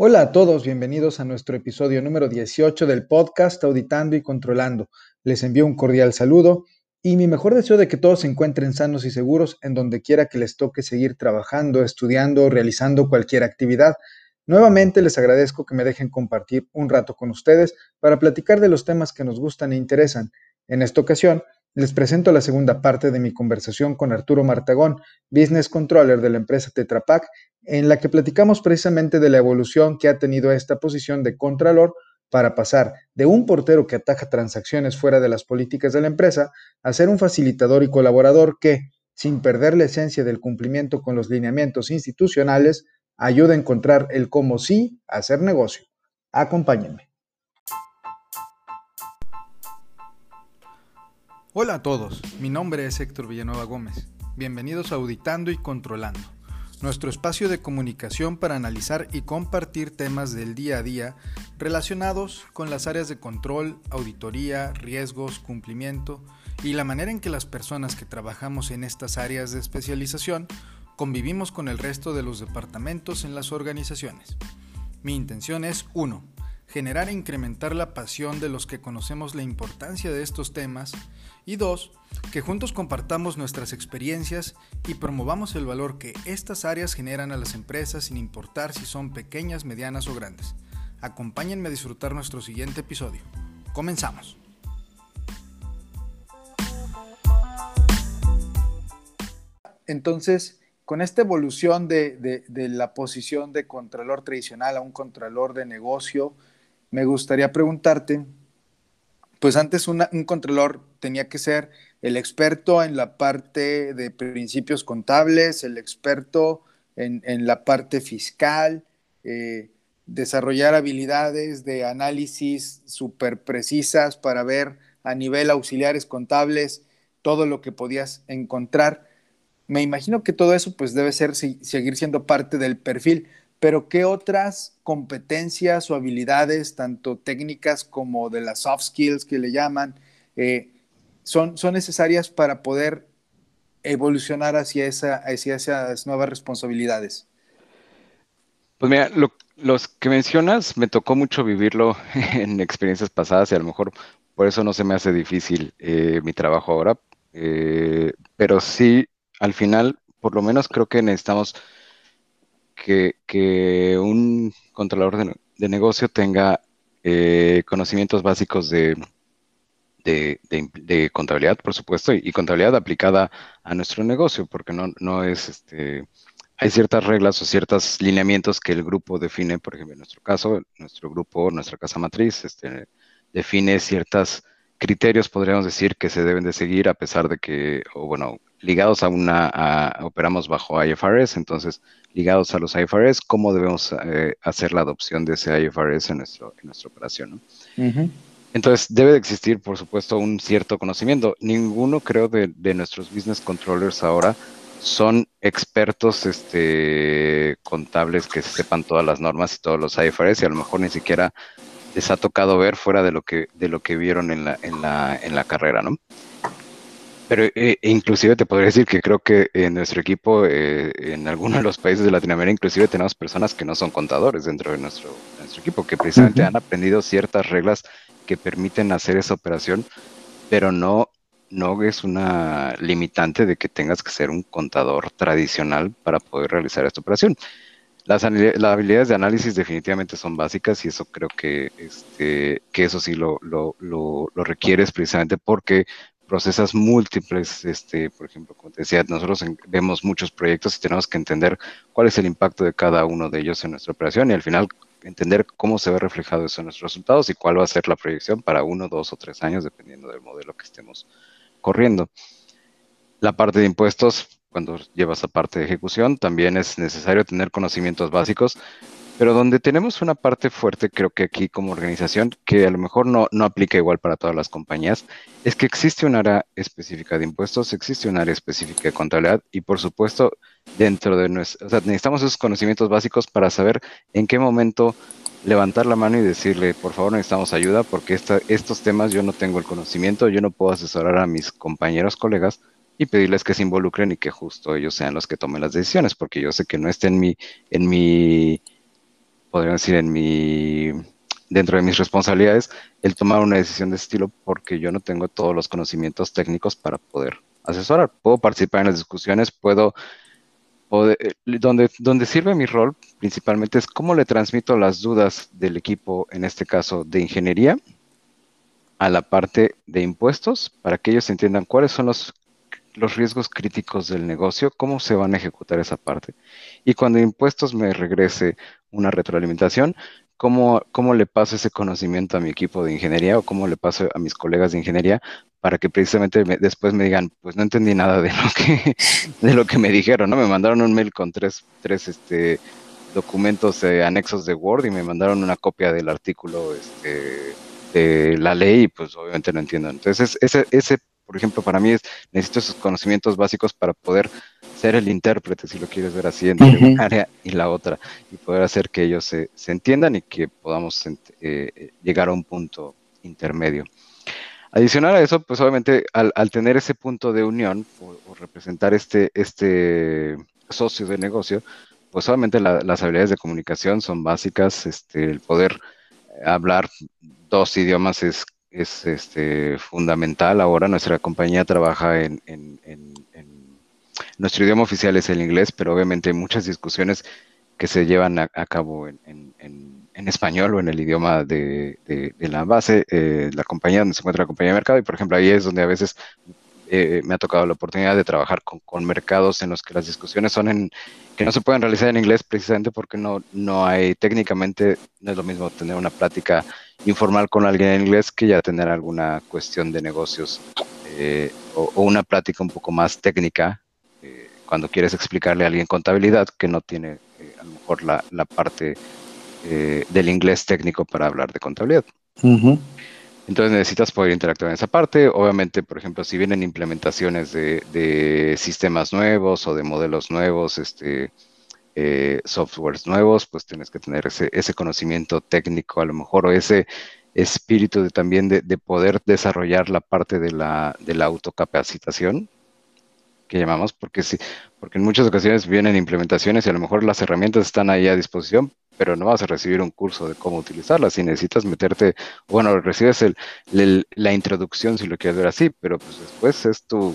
Hola a todos, bienvenidos a nuestro episodio número 18 del podcast Auditando y Controlando. Les envío un cordial saludo y mi mejor deseo de que todos se encuentren sanos y seguros en donde quiera que les toque seguir trabajando, estudiando o realizando cualquier actividad. Nuevamente les agradezco que me dejen compartir un rato con ustedes para platicar de los temas que nos gustan e interesan. En esta ocasión, les presento la segunda parte de mi conversación con Arturo Martagón, Business Controller de la empresa Tetra Pak, en la que platicamos precisamente de la evolución que ha tenido esta posición de Contralor para pasar de un portero que ataja transacciones fuera de las políticas de la empresa a ser un facilitador y colaborador que, sin perder la esencia del cumplimiento con los lineamientos institucionales, ayuda a encontrar el cómo sí hacer negocio. Acompáñenme. Hola a todos, mi nombre es Héctor Villanueva Gómez. Bienvenidos a Auditando y Controlando, nuestro espacio de comunicación para analizar y compartir temas del día a día relacionados con las áreas de control, auditoría, riesgos, cumplimiento y la manera en que las personas que trabajamos en estas áreas de especialización convivimos con el resto de los departamentos en las organizaciones. Mi intención es 1. Generar e incrementar la pasión de los que conocemos la importancia de estos temas y 2. Que juntos compartamos nuestras experiencias y promovamos el valor que estas áreas generan a las empresas sin importar si son pequeñas, medianas o grandes. Acompáñenme a disfrutar nuestro siguiente episodio. Comenzamos. Entonces, con esta evolución de, la posición de contralor tradicional a un contralor de negocio, me gustaría preguntarte, pues antes un contralor tenía que ser el experto en la parte de principios contables, el experto en, la parte fiscal, eh, desarrollar habilidades de análisis súper precisas para ver a nivel auxiliares contables todo lo que podías encontrar. Me imagino que todo eso pues debe ser seguir siendo parte del perfil, pero ¿qué otras competencias o habilidades, tanto técnicas como de las soft skills que le llaman, eh, son, son necesarias para poder evolucionar hacia, esa, hacia esas nuevas responsabilidades? Pues mira, los que mencionas me tocó mucho vivirlo en experiencias pasadas y a lo mejor por eso no se me hace difícil eh, mi trabajo ahora, eh, pero sí al final, por lo menos creo que necesitamos que, un controlador de, negocio tenga eh, conocimientos básicos de, de, contabilidad, por supuesto, y, contabilidad aplicada a nuestro negocio, porque no, no es este. Hay ciertas reglas o ciertos lineamientos que el grupo define, por ejemplo, en nuestro caso, nuestro grupo, nuestra casa matriz, este, define ciertos criterios, podríamos decir, que se deben de seguir a pesar de que, o bueno, ligados a una, operamos bajo IFRS, entonces ligados a los IFRS, ¿cómo debemos eh, hacer la adopción de ese IFRS en, nuestro, en nuestra operación? Entonces, debe de existir, por supuesto, un cierto conocimiento. Ninguno, creo, de, nuestros business controllers ahora son expertos este, contables que sepan todas las normas y todos los IFRS y a lo mejor ni siquiera les ha tocado ver fuera de lo que, de lo que vieron en la, en la, en la carrera, ¿no? Pero eh, inclusive te podría decir que creo que en nuestro equipo, eh, en algunos de los países de Latinoamérica, inclusive tenemos personas que no son contadores dentro de nuestro, nuestro equipo, que precisamente han aprendido ciertas reglas que permiten hacer esa operación, pero no, no es una limitante de que tengas que ser un contador tradicional para poder realizar esta operación. Las, habilidades de análisis definitivamente son básicas y eso creo que, este, que eso sí lo, lo, lo, lo requieres precisamente porque procesas múltiples, este, por ejemplo, como te decía, nosotros vemos muchos proyectos y tenemos que entender cuál es el impacto de cada uno de ellos en nuestra operación y al final entender cómo se ve reflejado eso en nuestros resultados y cuál va a ser la proyección para uno, dos o tres años, dependiendo del modelo que estemos corriendo. La parte de impuestos, cuando llevas a parte de ejecución, también es necesario tener conocimientos básicos pero donde tenemos una parte fuerte, creo que aquí como organización, que a lo mejor no, no aplica igual para todas las compañías, es que existe un área específica de impuestos, existe un área específica de contabilidad y por supuesto dentro de nuestro, o sea, necesitamos esos conocimientos básicos para saber en qué momento levantar la mano y decirle, por favor, necesitamos ayuda porque esta, estos temas yo no tengo el conocimiento, yo no puedo asesorar a mis compañeros, colegas y pedirles que se involucren y que justo ellos sean los que tomen las decisiones, porque yo sé que no está en mi, en mi podría decir, en mi, dentro de mis responsabilidades, el tomar una decisión de estilo porque yo no tengo todos los conocimientos técnicos para poder asesorar. Puedo participar en las discusiones, puedo, eh, donde, donde sirve mi rol principalmente es cómo le transmito las dudas del equipo, en este caso de ingeniería, a la parte de impuestos para que ellos entiendan cuáles son los, los riesgos críticos del negocio, cómo se van a ejecutar esa parte. Y cuando impuestos me regrese una retroalimentación, cómo, cómo le paso ese conocimiento a mi equipo de ingeniería o cómo le paso a mis colegas de ingeniería para que precisamente después me digan, pues no entendí nada de lo que, de lo que me dijeron, ¿no? Me mandaron un mail con tres, tres este, documentos eh, anexos de Word y me mandaron una copia del artículo este, de la ley y pues obviamente no entiendo. Entonces, ese, ese, por ejemplo, para mí es, necesito esos conocimientos básicos para poder ser el intérprete, si lo quieres ver así, entre una área y la otra, y poder hacer que ellos se, se entiendan y que podamos eh, llegar a un punto intermedio. Adicional a eso, pues obviamente al, al tener ese punto de unión o, o, representar este, este socio de negocio, pues obviamente la, las habilidades de comunicación son básicas, este, el poder hablar dos idiomas es, es este, fundamental. Ahora nuestra compañía trabaja en, en, en, en, nuestro idioma oficial es el inglés, pero obviamente hay muchas discusiones que se llevan a, a cabo en, español o en el idioma de, la base, eh, la compañía donde se encuentra la compañía de mercado, y por ejemplo ahí es donde a veces eh, me ha tocado la oportunidad de trabajar con, mercados en los que las discusiones son en que no se pueden realizar en inglés precisamente porque no, no hay técnicamente, no es lo mismo tener una plática informal con alguien en inglés que ya tener alguna cuestión de negocios eh, o, una plática un poco más técnica eh, cuando quieres explicarle a alguien contabilidad que no tiene eh, a lo mejor la, la parte eh, del inglés técnico para hablar de contabilidad. Uh -huh. Entonces necesitas poder interactuar en esa parte. Obviamente, por ejemplo, si vienen implementaciones de, de sistemas nuevos o de modelos nuevos, este, eh, softwares nuevos, pues tienes que tener ese, ese, conocimiento técnico a lo mejor o ese espíritu de, también de, de, poder desarrollar la parte de la, de la autocapacitación que llamamos, porque, sí, porque en muchas ocasiones vienen implementaciones y a lo mejor las herramientas están ahí a disposición, pero no vas a recibir un curso de cómo utilizarlas. Si necesitas meterte, bueno, recibes el, el, la introducción si lo quieres ver así, pero pues después es tu,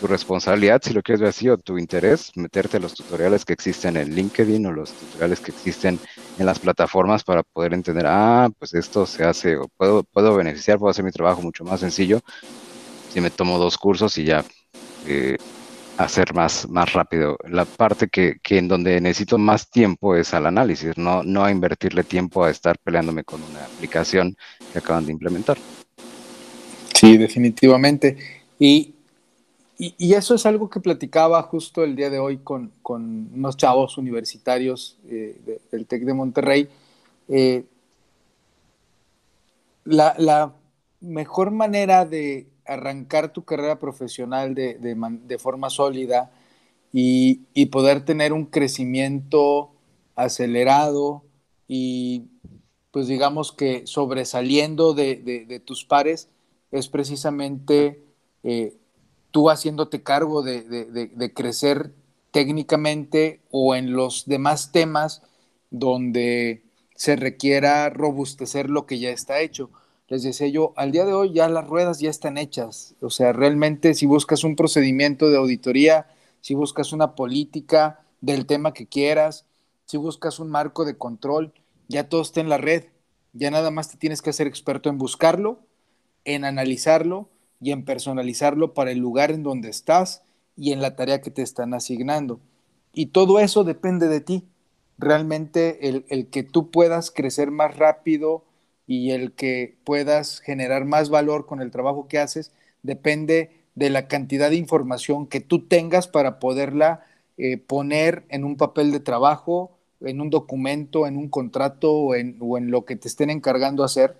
tu, responsabilidad, si lo quieres ver así, o tu interés, meterte a los tutoriales que existen en LinkedIn o los tutoriales que existen en las plataformas para poder entender, ah, pues esto se hace, o puedo, puedo beneficiar, puedo hacer mi trabajo mucho más sencillo si me tomo dos cursos y ya. Eh, hacer más, más rápido. La parte que, que, en donde necesito más tiempo es al análisis, no, no a invertirle tiempo a estar peleándome con una aplicación que acaban de implementar. Sí, definitivamente. Y, y, eso es algo que platicaba justo el día de hoy con, con unos chavos universitarios eh, de, del TEC de Monterrey. Eh, la, la mejor manera de arrancar tu carrera profesional de, de, forma sólida y, y, poder tener un crecimiento acelerado y pues digamos que sobresaliendo de, de tus pares es precisamente eh, tú haciéndote cargo de crecer técnicamente o en los demás temas donde se requiera robustecer lo que ya está hecho les decía yo, al día de hoy ya las ruedas ya están hechas. O sea, realmente si buscas un procedimiento de auditoría, si buscas una política del tema que quieras, si buscas un marco de control, ya todo está en la red. Ya nada más te tienes que hacer experto en buscarlo, en analizarlo y en personalizarlo para el lugar en donde estás y en la tarea que te están asignando. Y todo eso depende de ti. Realmente el, el que tú puedas crecer más rápido, y el que puedas generar más valor con el trabajo que haces depende de la cantidad de información que tú tengas para poderla eh, poner en un papel de trabajo, en un documento, en un contrato o en, lo que te estén encargando hacer.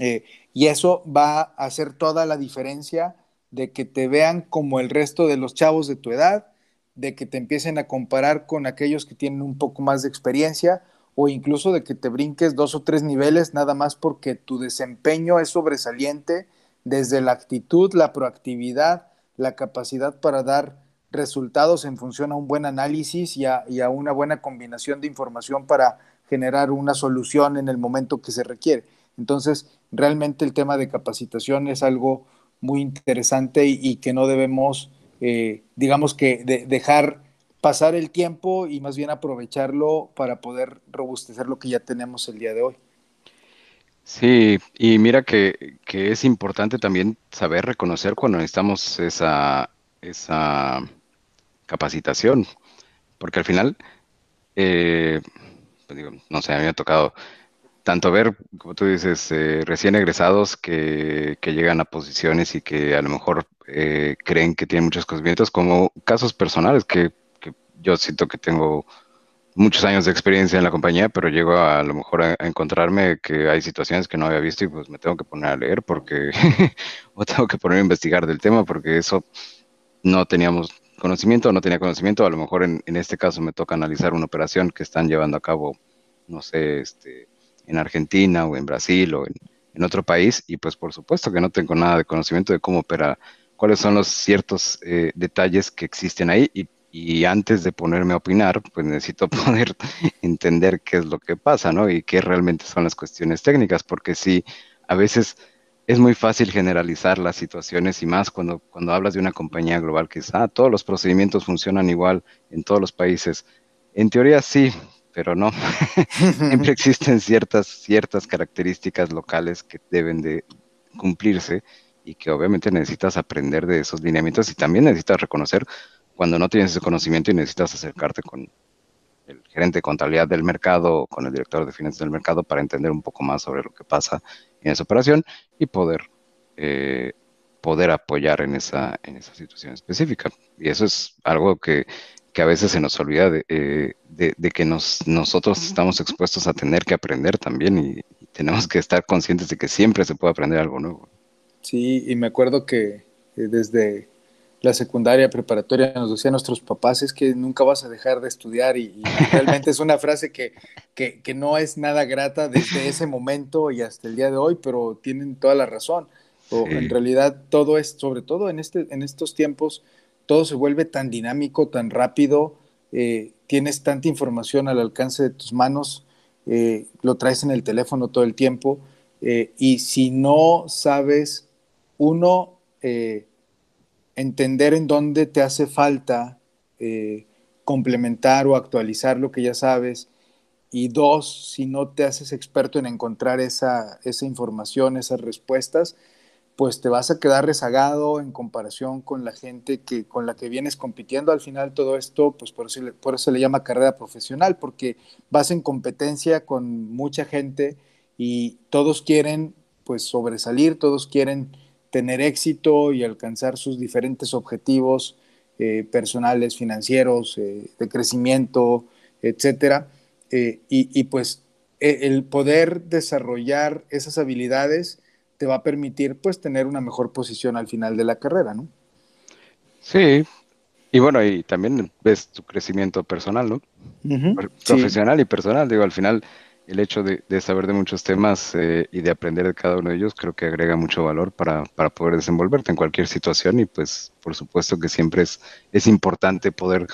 Eh, y eso va a hacer toda la diferencia de que te vean como el resto de los chavos de tu edad, de que te empiecen a comparar con aquellos que tienen un poco más de experiencia o incluso de que te brinques dos o tres niveles nada más porque tu desempeño es sobresaliente desde la actitud, la proactividad, la capacidad para dar resultados en función a un buen análisis y a, una buena combinación de información para generar una solución en el momento que se requiere. Entonces, realmente el tema de capacitación es algo muy interesante y, que no debemos, eh, digamos que, dejar pasar el tiempo y más bien aprovecharlo para poder robustecer lo que ya tenemos el día de hoy. Sí, y mira que, es importante también saber reconocer cuando necesitamos esa, esa capacitación, porque al final, eh, pues no sé, a mí me ha tocado tanto ver, como tú dices, eh, recién egresados que, llegan a posiciones y que a lo mejor eh, creen que tienen muchos conocimientos, como casos personales que, yo siento que tengo muchos años de experiencia en la compañía, pero llego a, lo mejor a, encontrarme que hay situaciones que no había visto y pues me tengo que poner a leer porque, o tengo que poner a investigar del tema porque eso no teníamos conocimiento no tenía conocimiento, a lo mejor en, en este caso me toca analizar una operación que están llevando a cabo, no sé, este en Argentina o en Brasil o en, otro país y pues por supuesto que no tengo nada de conocimiento de cómo opera, cuáles son los ciertos eh, detalles que existen ahí y, antes de ponerme a opinar, pues necesito poder entender qué es lo que pasa, ¿no? Y qué realmente son las cuestiones técnicas, porque sí, a veces es muy fácil generalizar las situaciones y más cuando, cuando hablas de una compañía global que es, ah, todos los procedimientos funcionan igual en todos los países. En teoría sí, pero no. Siempre existen ciertas, ciertas características locales que deben de cumplirse y que obviamente necesitas aprender de esos lineamientos y también necesitas reconocer cuando no tienes ese conocimiento y necesitas acercarte con el gerente de contabilidad del mercado o con el director de finanzas del mercado para entender un poco más sobre lo que pasa en esa operación y poder, eh, poder apoyar en esa, en esa situación específica. Y eso es algo que que a veces se nos olvida de, eh, que nos, nosotros estamos expuestos a tener que aprender también y, tenemos que estar conscientes de que siempre se puede aprender algo nuevo. Sí, y me acuerdo que eh, desde la secundaria preparatoria nos decían nuestros papás es que nunca vas a dejar de estudiar y, realmente es una frase que, que, no es nada grata desde ese momento y hasta el día de hoy, pero tienen toda la razón. O En realidad todo es, sobre todo en, este, en estos tiempos, todo se vuelve tan dinámico, tan rápido, eh, tienes tanta información al alcance de tus manos, eh, lo traes en el teléfono todo el tiempo, eh, y si no sabes, uno, entender en dónde te hace falta complementar o actualizar lo que ya sabes, y dos, si no te haces experto en encontrar esa, esa información, esas respuestas, pues te vas a quedar rezagado en comparación con la gente que, con la que vienes compitiendo. Al final todo esto, pues por eso, por eso le llama carrera profesional, porque vas en competencia con mucha gente y todos quieren pues sobresalir, todos quieren tener éxito y alcanzar sus diferentes objetivos eh, personales, financieros, eh, de crecimiento, etcétera. Eh, y, y, pues e, el poder desarrollar esas habilidades te va a permitir pues tener una mejor posición al final de la carrera, ¿no? Sí, y bueno, y también ves tu crecimiento personal, ¿no? Profesional y personal, digo, al final el hecho de, saber de muchos temas eh, y de aprender de cada uno de ellos creo que agrega mucho valor para, poder desenvolverte en cualquier situación y pues por supuesto que siempre es, es importante poder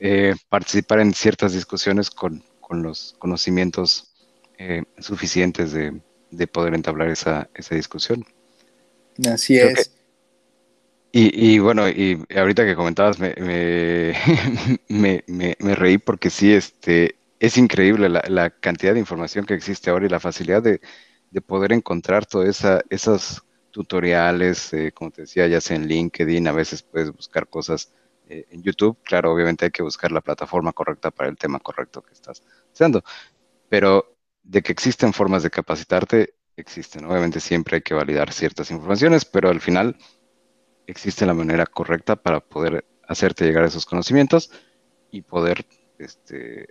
eh, participar en ciertas discusiones con, los conocimientos eh, suficientes de, de poder entablar esa, esa discusión. Así es. y, y, bueno, y ahorita que comentabas, me, me, me, reí porque sí, este, es increíble la, cantidad de información que existe ahora y la facilidad de, de poder encontrar todas esa, esos tutoriales, eh, como te decía, ya sea en LinkedIn, a veces puedes buscar cosas eh, en YouTube. Claro, obviamente hay que buscar la plataforma correcta para el tema correcto que estás haciendo. Pero de que existen formas de capacitarte, existen. Obviamente siempre hay que validar ciertas informaciones, pero al final existe la manera correcta para poder hacerte llegar esos conocimientos y poder, este,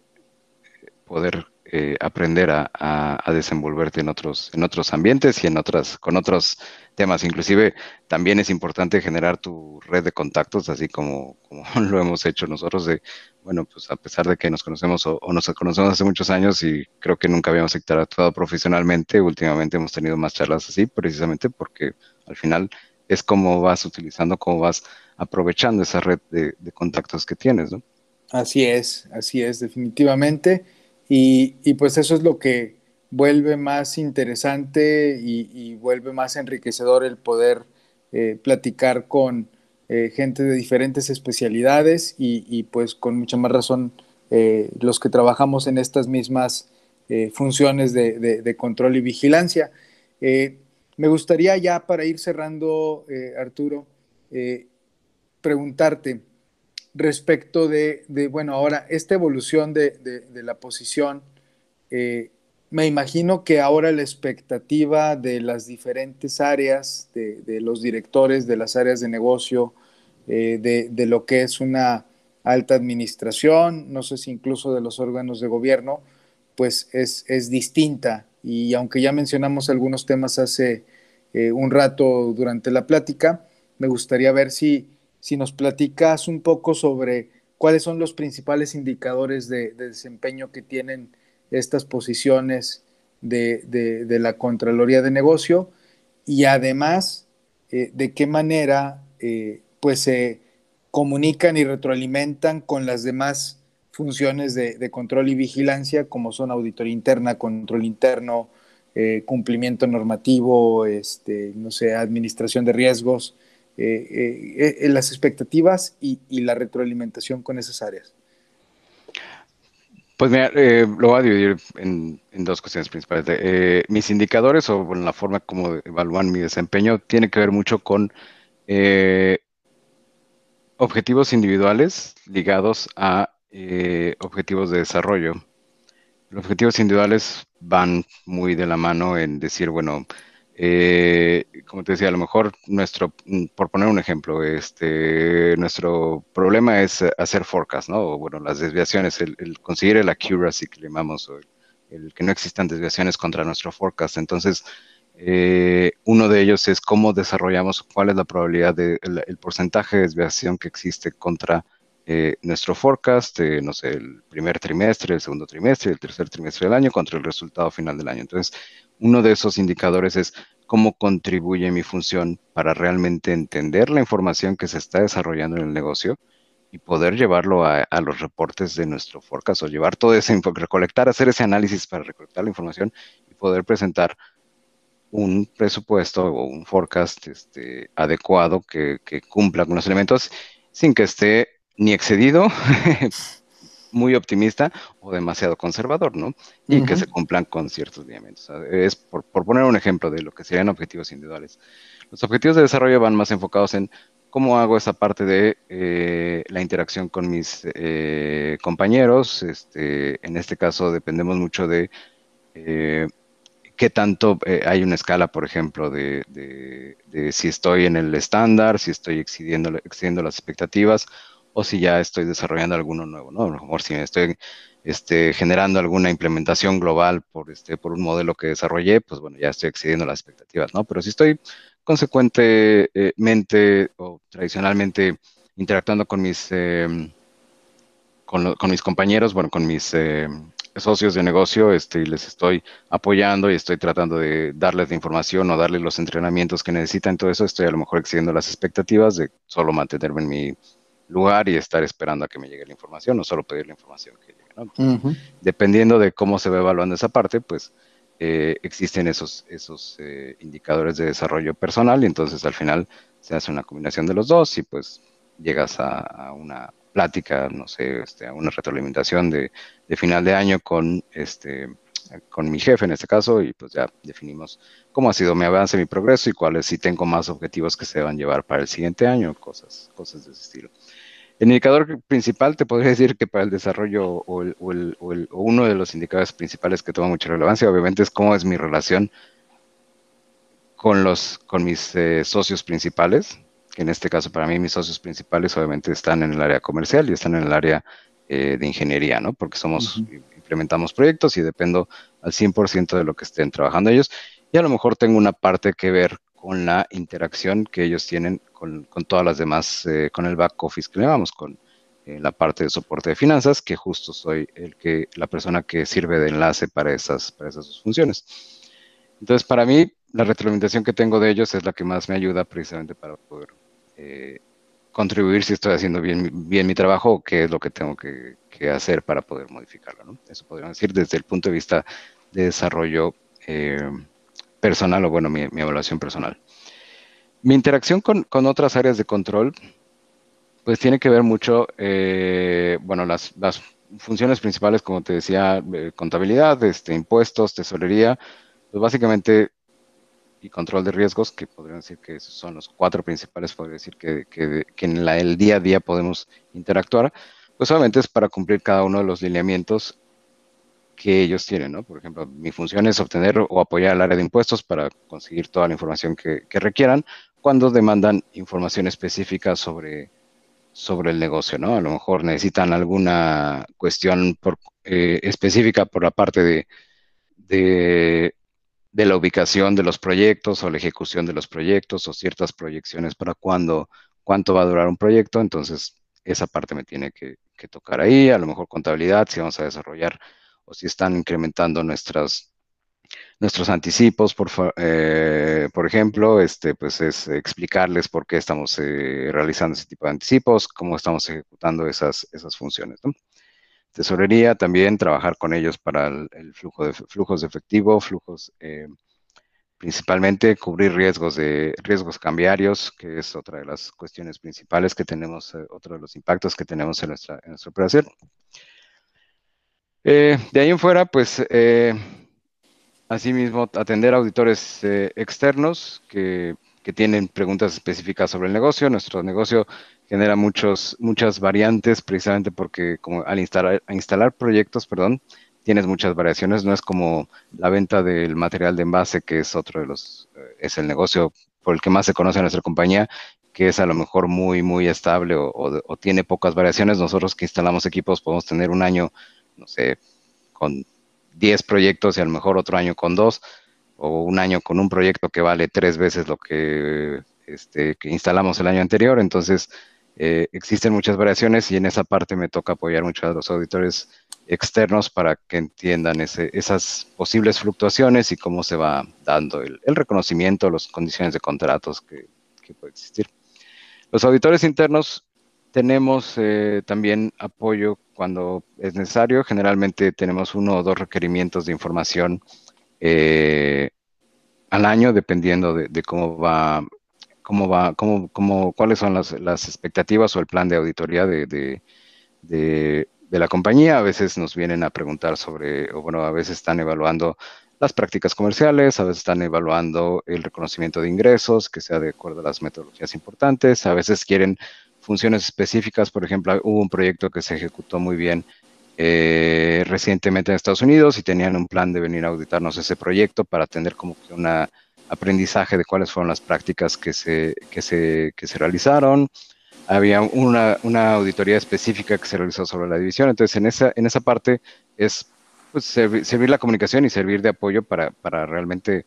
poder eh, aprender a, desenvolverte en otros, en otros ambientes y en otras, con otros temas. Inclusive también es importante generar tu red de contactos, así como, como lo hemos hecho nosotros, de, bueno, pues a pesar de que nos conocemos o, nos conocemos hace muchos años y creo que nunca habíamos interactuado profesionalmente, últimamente hemos tenido más charlas así, precisamente porque al final es cómo vas utilizando, cómo vas aprovechando esa red de, de contactos que tienes, ¿no? Así es, así es, definitivamente. Y, pues eso es lo que vuelve más interesante y, vuelve más enriquecedor el poder eh, platicar con eh, gente de diferentes especialidades y, pues con mucha más razón eh, los que trabajamos en estas mismas funciones de, control y vigilancia. me gustaría ya para ir cerrando, Arturo, preguntarte, respecto de, bueno, ahora, esta evolución de, la posición, eh, me imagino que ahora la expectativa de las diferentes áreas, de, los directores de las áreas de negocio, eh, de, lo que es una alta administración, no sé si incluso de los órganos de gobierno, pues es, es distinta. Y aunque ya mencionamos algunos temas hace eh, un rato durante la plática, me gustaría ver si si nos platicas un poco sobre cuáles son los principales indicadores de, desempeño que tienen estas posiciones de, la Contraloría de Negocio y además eh, de qué manera eh, pues se comunican y retroalimentan con las demás funciones de, control y vigilancia como son auditoría interna, control interno, eh, cumplimiento normativo, este, no sé, administración de riesgos, eh, eh, eh, las expectativas y, la retroalimentación con esas áreas? Pues mira, lo voy a dividir en, dos cuestiones principales. mis indicadores o la forma como evalúan mi desempeño tiene que ver mucho con objetivos individuales ligados a objetivos de desarrollo. Los objetivos individuales van muy de la mano en decir, bueno, eh, como te decía, a lo mejor nuestro, mm, por poner un ejemplo, este, nuestro problema es hacer forecast, ¿no? Bueno, las desviaciones, el, conseguir el accuracy que llamamos, el, que no existan desviaciones contra nuestro forecast. Entonces, eh, uno de ellos es cómo desarrollamos, cuál es la probabilidad de, el, porcentaje de desviación que existe contra eh, nuestro forecast, no sé, el primer trimestre, el segundo trimestre, el tercer trimestre del año contra el resultado final del año. Entonces, uno de esos indicadores es cómo contribuye mi función para realmente entender la información que se está desarrollando en el negocio y poder llevarlo a, los reportes de nuestro forecast o llevar todo ese, recolectar, hacer ese análisis para recolectar la información y poder presentar un presupuesto o un forecast este, adecuado que, que cumpla con los elementos sin que esté ni excedido muy optimista o demasiado conservador, ¿no? Y que se cumplan con ciertos lineamientos. Es por, poner un ejemplo de lo que serían objetivos individuales. Los objetivos de desarrollo van más enfocados en cómo hago esa parte de eh, la interacción con mis eh, compañeros. Este, en este caso dependemos mucho de eh, qué tanto hay una escala, por ejemplo, de, de, si estoy en el estándar, si estoy excediendo, excediendo las expectativas o si ya estoy desarrollando alguno nuevo, ¿no? A lo mejor si estoy este, generando alguna implementación global por, este, por un modelo que desarrollé, pues bueno, ya estoy excediendo las expectativas, ¿no? Pero si estoy consecuentemente o tradicionalmente interactuando con mis, em, con, mis compañeros, bueno, con mis em, socios de negocio, este, y les estoy apoyando y estoy tratando de darles la información o darles los entrenamientos que necesitan, todo eso estoy a lo mejor excediendo las expectativas de solo mantenerme en mi lugar y estar esperando a que me llegue la información, no solo pedir la información que llegue. Dependiendo de cómo se va evaluando esa parte, pues eh, existen esos, esos eh, indicadores de desarrollo personal y entonces al final se hace una combinación de los dos y pues llegas a, una plática, no sé, este, a una retroalimentación de, de, final de año con, este, con mi jefe en este caso y pues ya definimos cómo ha sido mi avance, mi progreso y cuáles si tengo más objetivos que se van a llevar para el siguiente año, cosas, cosas de ese estilo. El indicador principal te podría decir que para el desarrollo o, uno de los indicadores principales que toma mucha relevancia, obviamente, es cómo es mi relación con, los, con mis eh, socios principales, que en este caso para mí mis socios principales obviamente están en el área comercial y están en el área eh, de ingeniería, ¿no? Porque somos, implementamos proyectos y dependo al 100% de lo que estén trabajando ellos. Y a lo mejor tengo una parte que ver con la interacción que ellos tienen con, todas las demás, eh, con el back office que le llamamos, con eh, la parte de soporte de finanzas, que justo soy el que, la persona que sirve de enlace para esas, para esas funciones. Entonces, para mí, la retroalimentación que tengo de ellos es la que más me ayuda precisamente para poder eh, contribuir si estoy haciendo bien, mi trabajo o qué es lo que tengo que, hacer para poder modificarlo. Eso podríamos decir desde el punto de vista de desarrollo eh, personal o bueno, mi, evaluación personal. Mi interacción con, otras áreas de control, pues tiene que ver mucho, eh, bueno, las, las, funciones principales, como te decía, eh, contabilidad, este, impuestos, tesorería, pues básicamente y control de riesgos, que podrían decir que son los cuatro principales, podría decir que, que, en la, el día a día podemos interactuar, pues obviamente es para cumplir cada uno de los lineamientos que ellos tienen, ¿no? Por ejemplo, mi función es obtener o apoyar al área de impuestos para conseguir toda la información que, que requieran cuando demandan información específica sobre, sobre el negocio, ¿no? A lo mejor necesitan alguna cuestión por, eh, específica por la parte de de la ubicación de los proyectos o la ejecución de los proyectos o ciertas proyecciones para cuándo, cuánto va a durar un proyecto. Entonces, esa parte me tiene que, tocar ahí, a lo mejor contabilidad, si vamos a desarrollar o si están incrementando nuestros anticipos, por, eh, por ejemplo, este, pues es explicarles por qué estamos eh, realizando ese tipo de anticipos, cómo estamos ejecutando esas, esas funciones. ¿no? Tesorería, también trabajar con ellos para el, flujo de flujos de efectivo, flujos eh, principalmente cubrir riesgos de riesgos cambiarios, que es otra de las cuestiones principales que tenemos, eh, otro de los impactos que tenemos en nuestra, en nuestra operación. Eh, de ahí en fuera, pues, asimismo, atender auditores externos que, que, tienen preguntas específicas sobre el negocio. Nuestro negocio genera muchos, muchas variantes precisamente porque como al instalar, instalar proyectos, perdón, tienes muchas variaciones, no es como la venta del material de envase, que es otro de los, eh, es el negocio por el que más se conoce a nuestra compañía, que es a lo mejor muy, muy estable o, tiene pocas variaciones. Nosotros que instalamos equipos podemos tener un año, no sé, con 10 proyectos y a lo mejor otro año con dos, o un año con un proyecto que vale tres veces lo que, este, que instalamos el año anterior. Entonces, eh, existen muchas variaciones y en esa parte me toca apoyar mucho a los auditores externos para que entiendan esas posibles fluctuaciones y cómo se va dando el, reconocimiento, las condiciones de contratos que, que puede existir. Los auditores internos tenemos eh, también apoyo cuando es necesario. Generalmente tenemos uno o dos requerimientos de información eh, al año, dependiendo de, cómo va cómo va, cómo, cómo, cuáles son las, las, expectativas o el plan de auditoría de, de, de, la compañía. A veces nos vienen a preguntar sobre, o bueno, a veces están evaluando las prácticas comerciales, a veces están evaluando el reconocimiento de ingresos, que sea de acuerdo a las metodologías importantes, a veces quieren funciones específicas, por ejemplo, hubo un proyecto que se ejecutó muy bien eh, recientemente en Estados Unidos y tenían un plan de venir a auditarnos ese proyecto para tener como que una aprendizaje de cuáles fueron las prácticas que se, que se, que se realizaron. Había una, una, auditoría específica que se realizó sobre la división. Entonces, en esa, en esa parte es pues, servir, la comunicación y servir de apoyo para, para realmente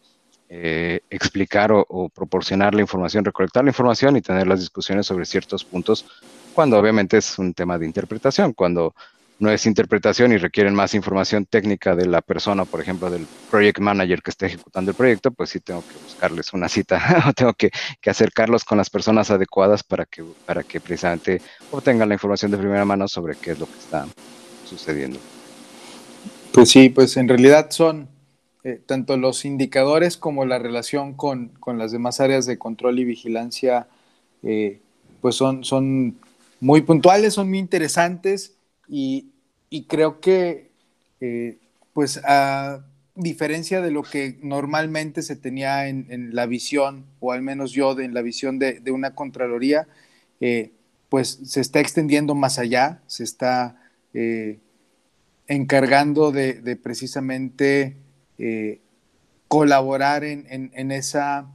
eh, explicar o, o, proporcionar la información, recolectar la información y tener las discusiones sobre ciertos puntos, cuando obviamente es un tema de interpretación, cuando no es interpretación y requieren más información técnica de la persona, por ejemplo, del project manager que esté ejecutando el proyecto, pues sí tengo que buscarles una cita o tengo que, acercarlos con las personas adecuadas para que, para que precisamente obtengan la información de primera mano sobre qué es lo que está sucediendo. Pues sí, pues en realidad son eh, tanto los indicadores como la relación con, las demás áreas de control y vigilancia, eh, pues son, son muy puntuales, son muy interesantes y, creo que, eh, pues, a diferencia de lo que normalmente se tenía en, la visión, o al menos yo en la visión de, una Contraloría, eh, pues se está extendiendo más allá, se está eh, encargando de, precisamente colaborar en, esa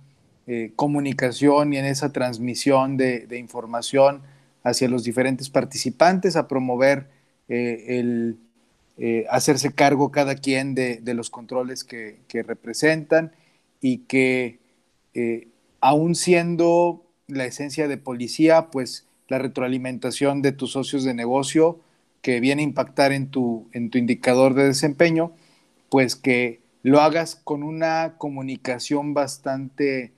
comunicación y en esa transmisión de, de, información hacia los diferentes participantes, a promover eh, el eh, hacerse cargo cada quien de, los controles que, representan y que eh, aún siendo la esencia de policía, pues la retroalimentación de tus socios de negocio que viene a impactar en tu, en tu indicador de desempeño, pues que lo hagas con una comunicación bastante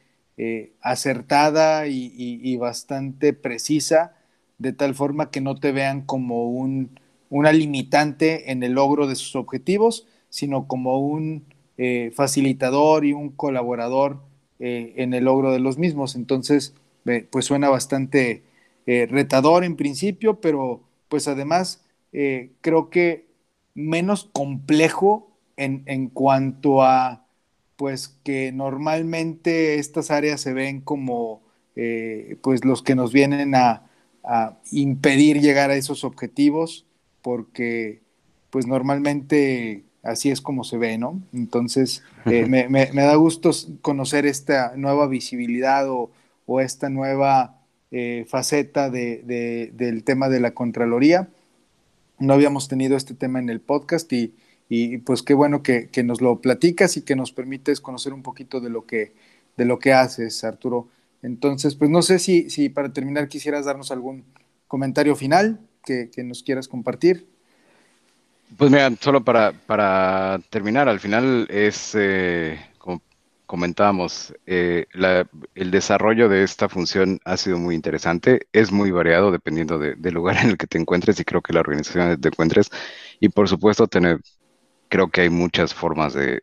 acertada y, bastante precisa, de tal forma que no te vean como un, una limitante en el logro de sus objetivos, sino como un eh, facilitador y un colaborador eh, en el logro de los mismos. Entonces, pues suena bastante retador en principio, pero pues además creo que menos complejo en, en cuanto a pues que normalmente estas áreas se ven como eh, pues los que nos vienen a, impedir llegar a esos objetivos porque pues normalmente así es como se ve, ¿no? Entonces eh, me, da gusto conocer esta nueva visibilidad o, esta nueva eh, faceta del tema de la Contraloría. No habíamos tenido este tema en el podcast y, y pues qué bueno que, nos lo platicas y que nos permites conocer un poquito de lo que, de lo que haces, Arturo. Entonces, pues no sé si, si para terminar quisieras darnos algún comentario final que, nos quieras compartir. Pues mira, solo para, para terminar, al final es, eh, como comentábamos, eh, el desarrollo de esta función ha sido muy interesante, es muy variado dependiendo del lugar en el que te encuentres y creo que la organización en la que te encuentres. Y por supuesto, tener, creo que hay muchas formas de,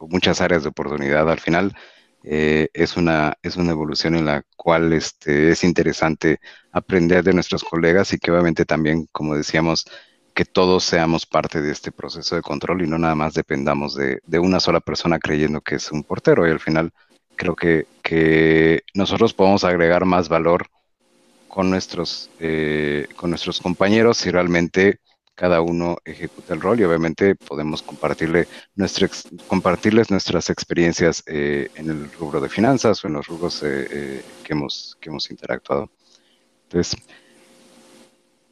muchas áreas de oportunidad. Al final eh, es, una, es una evolución en la cual este, es interesante aprender de nuestros colegas y que obviamente también, como decíamos, que todos seamos parte de este proceso de control y no nada más dependamos de, una sola persona creyendo que es un portero. Y al final creo que, que nosotros podemos agregar más valor con nuestros, eh, con nuestros compañeros si realmente cada uno ejecuta el rol y obviamente podemos compartirle nuestra, compartirles nuestras experiencias eh, en el rubro de finanzas o en los rubros eh, eh, que, hemos, que hemos interactuado. Entonces,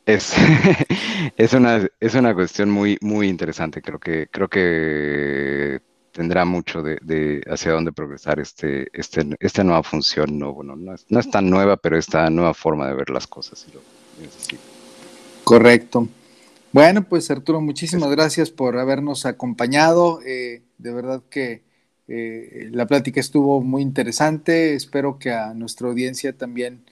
es, es, una, es una cuestión muy, muy interesante. Creo que, creo que tendrá mucho de, hacia dónde progresar este, este, esta nueva función. No, bueno, no es, tan nueva, pero esta nueva forma de ver las cosas. Correcto. Bueno, pues Arturo, muchísimas gracias por habernos acompañado. Eh, de verdad que eh, la plática estuvo muy interesante. Espero que a nuestra audiencia también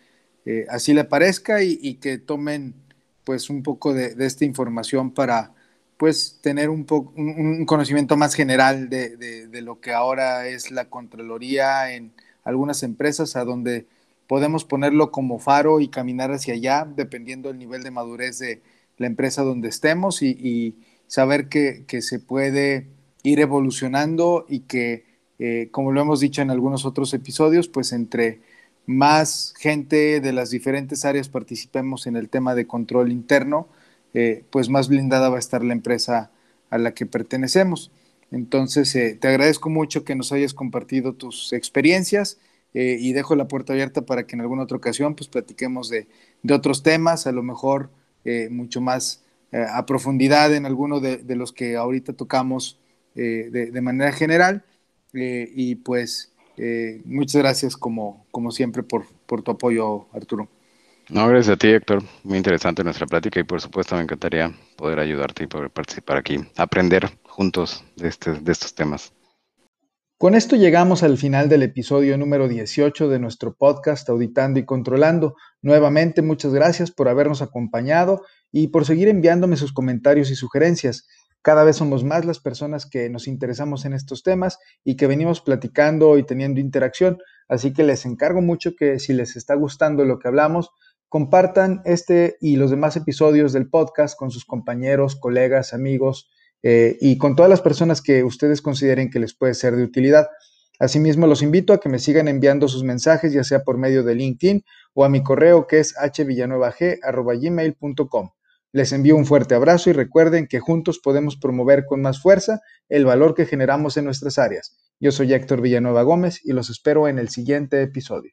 eh, así le parezca y, que tomen pues un poco de, esta información para pues tener un, un, conocimiento más general de, de, lo que ahora es la Contraloría en algunas empresas a donde podemos ponerlo como faro y caminar hacia allá dependiendo del nivel de madurez de la empresa donde estemos y, saber que, se puede ir evolucionando y que, eh, como lo hemos dicho en algunos otros episodios, pues entre más gente de las diferentes áreas participemos en el tema de control interno, eh, pues más blindada va a estar la empresa a la que pertenecemos. Entonces, eh, te agradezco mucho que nos hayas compartido tus experiencias y dejo la puerta abierta para que en alguna otra ocasión pues platiquemos de, de otros temas, a lo mejor eh, mucho más eh, a profundidad en alguno de, los que ahorita tocamos eh, de, manera general. y pues muchas gracias como, como siempre por, por tu apoyo, Arturo. No, gracias a ti, Héctor. Muy interesante nuestra plática y por supuesto me encantaría poder ayudarte y poder participar aquí, aprender juntos de, este, de estos temas. Con esto llegamos al final del episodio número 18 de nuestro podcast Auditando y Controlando. Nuevamente, muchas gracias por habernos acompañado y por seguir enviándome sus comentarios y sugerencias. Cada vez somos más las personas que nos interesamos en estos temas y que venimos platicando y teniendo interacción, así que les encargo mucho que si les está gustando lo que hablamos, compartan este y los demás episodios del podcast con sus compañeros, colegas, amigos, eh, y con todas las personas que ustedes consideren que les puede ser de utilidad. Asimismo, los invito a que me sigan enviando sus mensajes, ya sea por medio de LinkedIn o a mi correo que es hvillanuevag.gmail.com. Les envío un fuerte abrazo y recuerden que juntos podemos promover con más fuerza el valor que generamos en nuestras áreas. Yo soy Héctor Villanueva Gómez y los espero en el siguiente episodio.